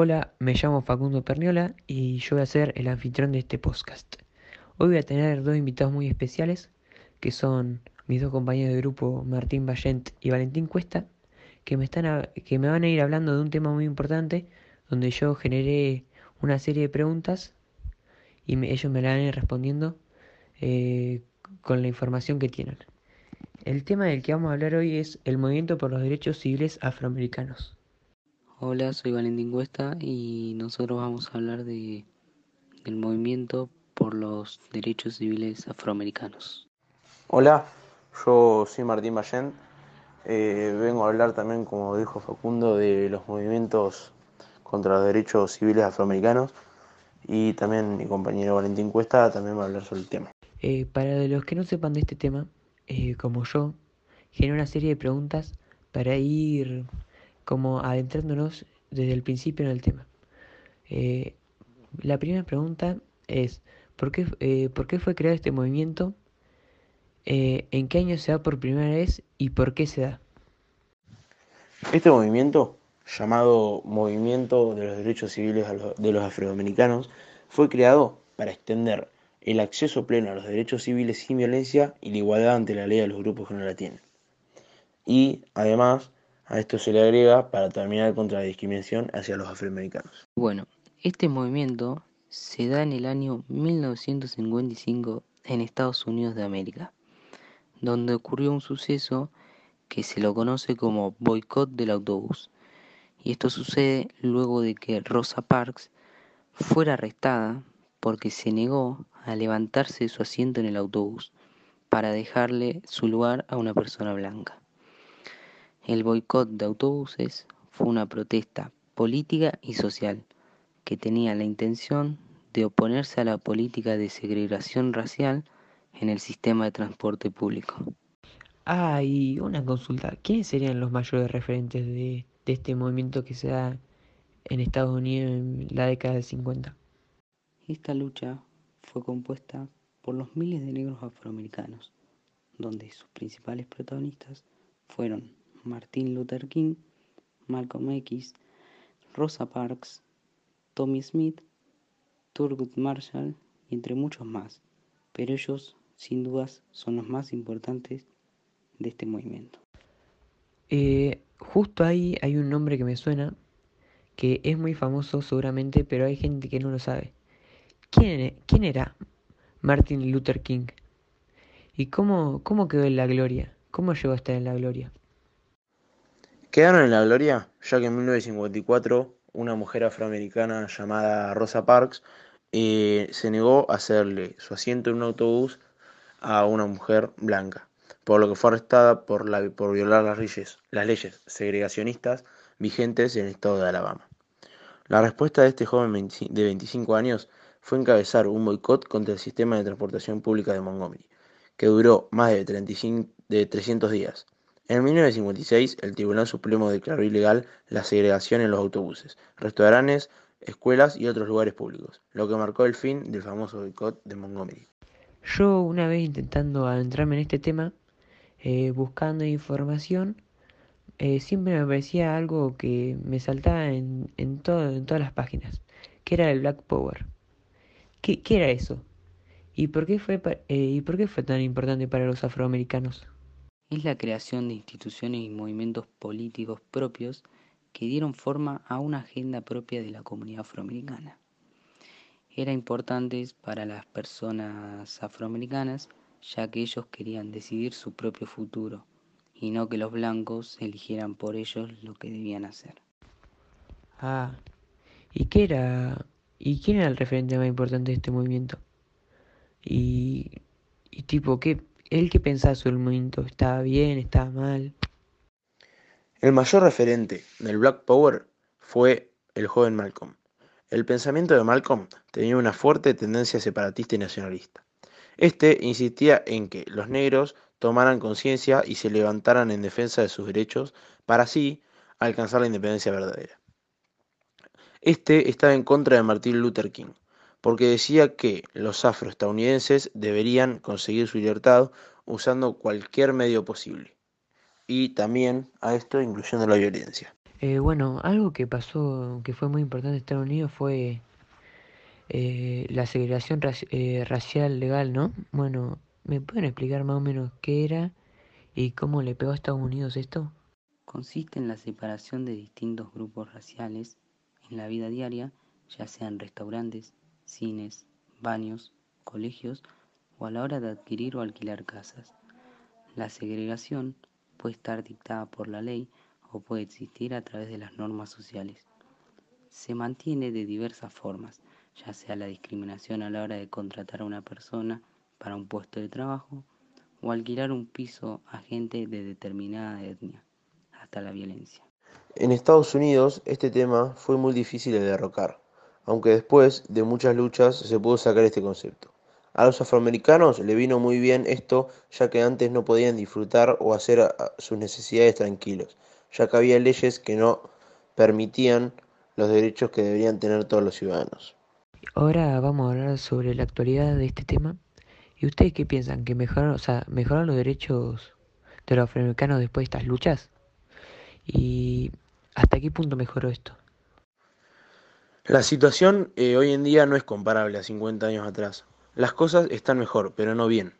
Hola, me llamo Facundo Perniola y yo voy a ser el anfitrión de este podcast. Hoy voy a tener dos invitados muy especiales, que son mis dos compañeros de grupo, Martín Vallent y Valentín Cuesta, que me, están que me van a ir hablando de un tema muy importante, donde yo generé una serie de preguntas y ellos me la van a ir respondiendo eh, con la información que tienen. El tema del que vamos a hablar hoy es el movimiento por los derechos civiles afroamericanos. Hola, soy Valentín Cuesta y nosotros vamos a hablar de, del movimiento por los derechos civiles afroamericanos. Hola, yo soy Martín Ballén. Eh, vengo a hablar también, como dijo Facundo, de los movimientos contra los derechos civiles afroamericanos y también mi compañero Valentín Cuesta también va a hablar sobre el tema. Eh, para los que no sepan de este tema, eh, como yo, generé una serie de preguntas para ir como adentrándonos desde el principio en el tema. Eh, la primera pregunta es, ¿por qué, eh, ¿por qué fue creado este movimiento? Eh, ¿En qué año se da por primera vez y por qué se da? Este movimiento, llamado Movimiento de los Derechos Civiles de los Afroamericanos, fue creado para extender el acceso pleno a los derechos civiles sin violencia y la igualdad ante la ley de los grupos que no la tienen. Y además a esto se le agrega para terminar contra la discriminación hacia los afroamericanos. Bueno, este movimiento se da en el año 1955 en Estados Unidos de América, donde ocurrió un suceso que se lo conoce como boicot del autobús. Y esto sucede luego de que Rosa Parks fuera arrestada porque se negó a levantarse de su asiento en el autobús para dejarle su lugar a una persona blanca. El boicot de autobuses fue una protesta política y social que tenía la intención de oponerse a la política de segregación racial en el sistema de transporte público. Ah, y una consulta. ¿Quiénes serían los mayores referentes de, de este movimiento que se da en Estados Unidos en la década del 50? Esta lucha fue compuesta por los miles de negros afroamericanos, donde sus principales protagonistas fueron Martin Luther King, Malcolm X, Rosa Parks, Tommy Smith, Thurgood Marshall y entre muchos más, pero ellos sin dudas son los más importantes de este movimiento. Eh, justo ahí hay un nombre que me suena, que es muy famoso seguramente, pero hay gente que no lo sabe. ¿Quién, era Martin Luther King? ¿Y cómo quedó en la gloria? ¿Cómo llegó a estar en la gloria? Quedaron en la gloria ya que en 1954 una mujer afroamericana llamada Rosa Parks eh, se negó a hacerle su asiento en un autobús a una mujer blanca, por lo que fue arrestada por, por violar las leyes, las leyes segregacionistas vigentes en el estado de Alabama. La respuesta de este joven de 25 años fue encabezar un boicot contra el sistema de transportación pública de Montgomery, que duró más de, 35, de 300 días. En 1956, el Tribunal Supremo declaró ilegal la segregación en los autobuses, restaurantes, escuelas y otros lugares públicos, lo que marcó el fin del famoso boicot de Montgomery. Yo una vez intentando adentrarme en este tema, eh, buscando información, eh, siempre me parecía algo que me saltaba en, en, todas las páginas, que era el Black Power. ¿Qué, qué era eso? ¿Y por, qué fue, eh, ¿Y por qué fue tan importante para los afroamericanos? Es la creación de instituciones y movimientos políticos propios que dieron forma a una agenda propia de la comunidad afroamericana. Era importante para las personas afroamericanas ya que ellos querían decidir su propio futuro y no que los blancos eligieran por ellos lo que debían hacer. Ah, ¿y qué era? ¿Y quién era el referente más importante de este movimiento? Y, y tipo, ¿qué, ¿Él qué pensaba sobre el movimiento? ¿Estaba bien? ¿Estaba mal? El mayor referente del Black Power fue el joven Malcolm. El pensamiento de Malcolm tenía una fuerte tendencia separatista y nacionalista. Este insistía en que los negros tomaran conciencia y se levantaran en defensa de sus derechos para así alcanzar la independencia verdadera. Este estaba en contra de Martin Luther King, porque decía que los afroestadounidenses deberían conseguir su libertad usando cualquier medio posible, y también a esto incluyendo la violencia. Eh, bueno, algo que pasó, que fue muy importante en Estados Unidos fue eh, la segregación eh, racial legal, ¿no? Bueno, ¿me pueden explicar más o menos qué era y cómo le pegó a Estados Unidos esto? Consiste en la separación de distintos grupos raciales en la vida diaria, ya sean restaurantes, cines, baños, colegios o a la hora de adquirir o alquilar casas. La segregación puede estar dictada por la ley o puede existir a través de las normas sociales. Se mantiene de diversas formas, ya sea la discriminación a la hora de contratar a una persona para un puesto de trabajo o alquilar un piso a gente de determinada etnia, hasta la violencia. En Estados Unidos este tema fue muy difícil de derrocar, aunque después de muchas luchas se pudo sacar este concepto. A los afroamericanos le vino muy bien esto, ya que antes no podían disfrutar o hacer sus necesidades tranquilos, ya que había leyes que no permitían los derechos que deberían tener todos los ciudadanos. Ahora vamos a hablar sobre la actualidad de este tema. ¿Y ustedes qué piensan? ¿Que mejoraron, los derechos de los afroamericanos después de estas luchas? ¿Y hasta qué punto mejoró esto? La situación eh, hoy en día no es comparable a 50 años atrás. Las cosas están mejor, pero no bien.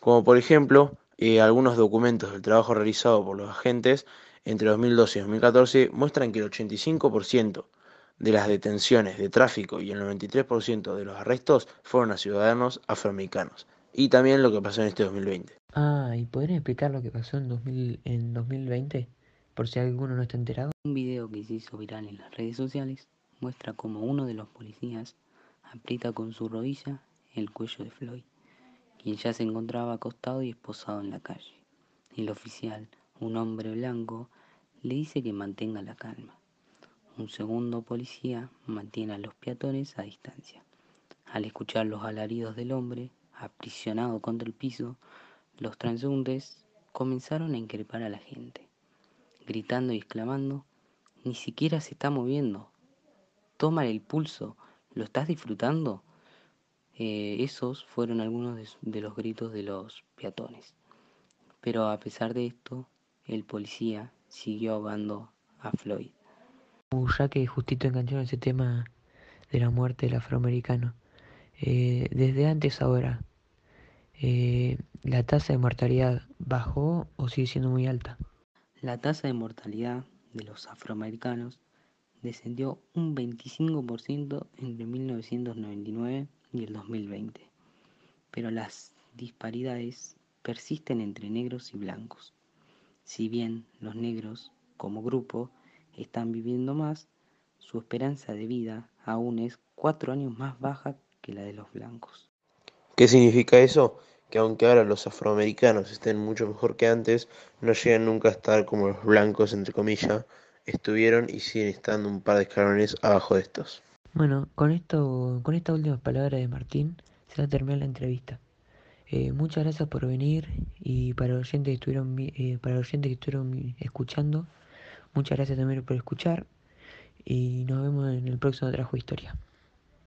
Como por ejemplo, eh, algunos documentos del trabajo realizado por los agentes entre 2012 y 2014 muestran que el 85% de las detenciones de tráfico y el 93% de los arrestos fueron a ciudadanos afroamericanos. Y también lo que pasó en este 2020. Ah, ¿y podrían explicar lo que pasó en, 2000, en 2020? Por si alguno no está enterado. Un video que se hizo viral en las redes sociales muestra cómo uno de los policías aprieta con su rodilla el cuello de Floyd, quien ya se encontraba acostado y esposado en la calle. El oficial, un hombre blanco, le dice que mantenga la calma. Un segundo policía mantiene a los peatones a distancia. Al escuchar los alaridos del hombre, aprisionado contra el piso, los transeúntes comenzaron a increpar a la gente, gritando y exclamando, ni siquiera se está moviendo, tómale el pulso, ¿lo estás disfrutando? Eh, esos fueron algunos de los gritos de los peatones. Pero a pesar de esto, el policía siguió ahogando a Floyd. Ya que justito engancharon ese tema de la muerte del afroamericano, eh, desde antes ahora, eh, ¿la tasa de mortalidad bajó o sigue siendo muy alta? La tasa de mortalidad de los afroamericanos descendió un 25% entre 1999 y el 2020, pero las disparidades persisten entre negros y blancos. Si bien los negros, como grupo, están viviendo más, su esperanza de vida aún es cuatro años más baja que la de los blancos. ¿Qué significa eso? Que aunque ahora los afroamericanos estén mucho mejor que antes, no llegan nunca a estar como los blancos, entre comillas, estuvieron y siguen estando un par de escalones abajo de estos. Bueno, con esto, con esta última palabra de Martín, se va a terminar la entrevista. Eh, muchas gracias por venir y para los oyentes que estuvieron, eh, para los oyentes que estuvieron escuchando, Muchas gracias también por escuchar y nos vemos en el próximo Trajo Historia.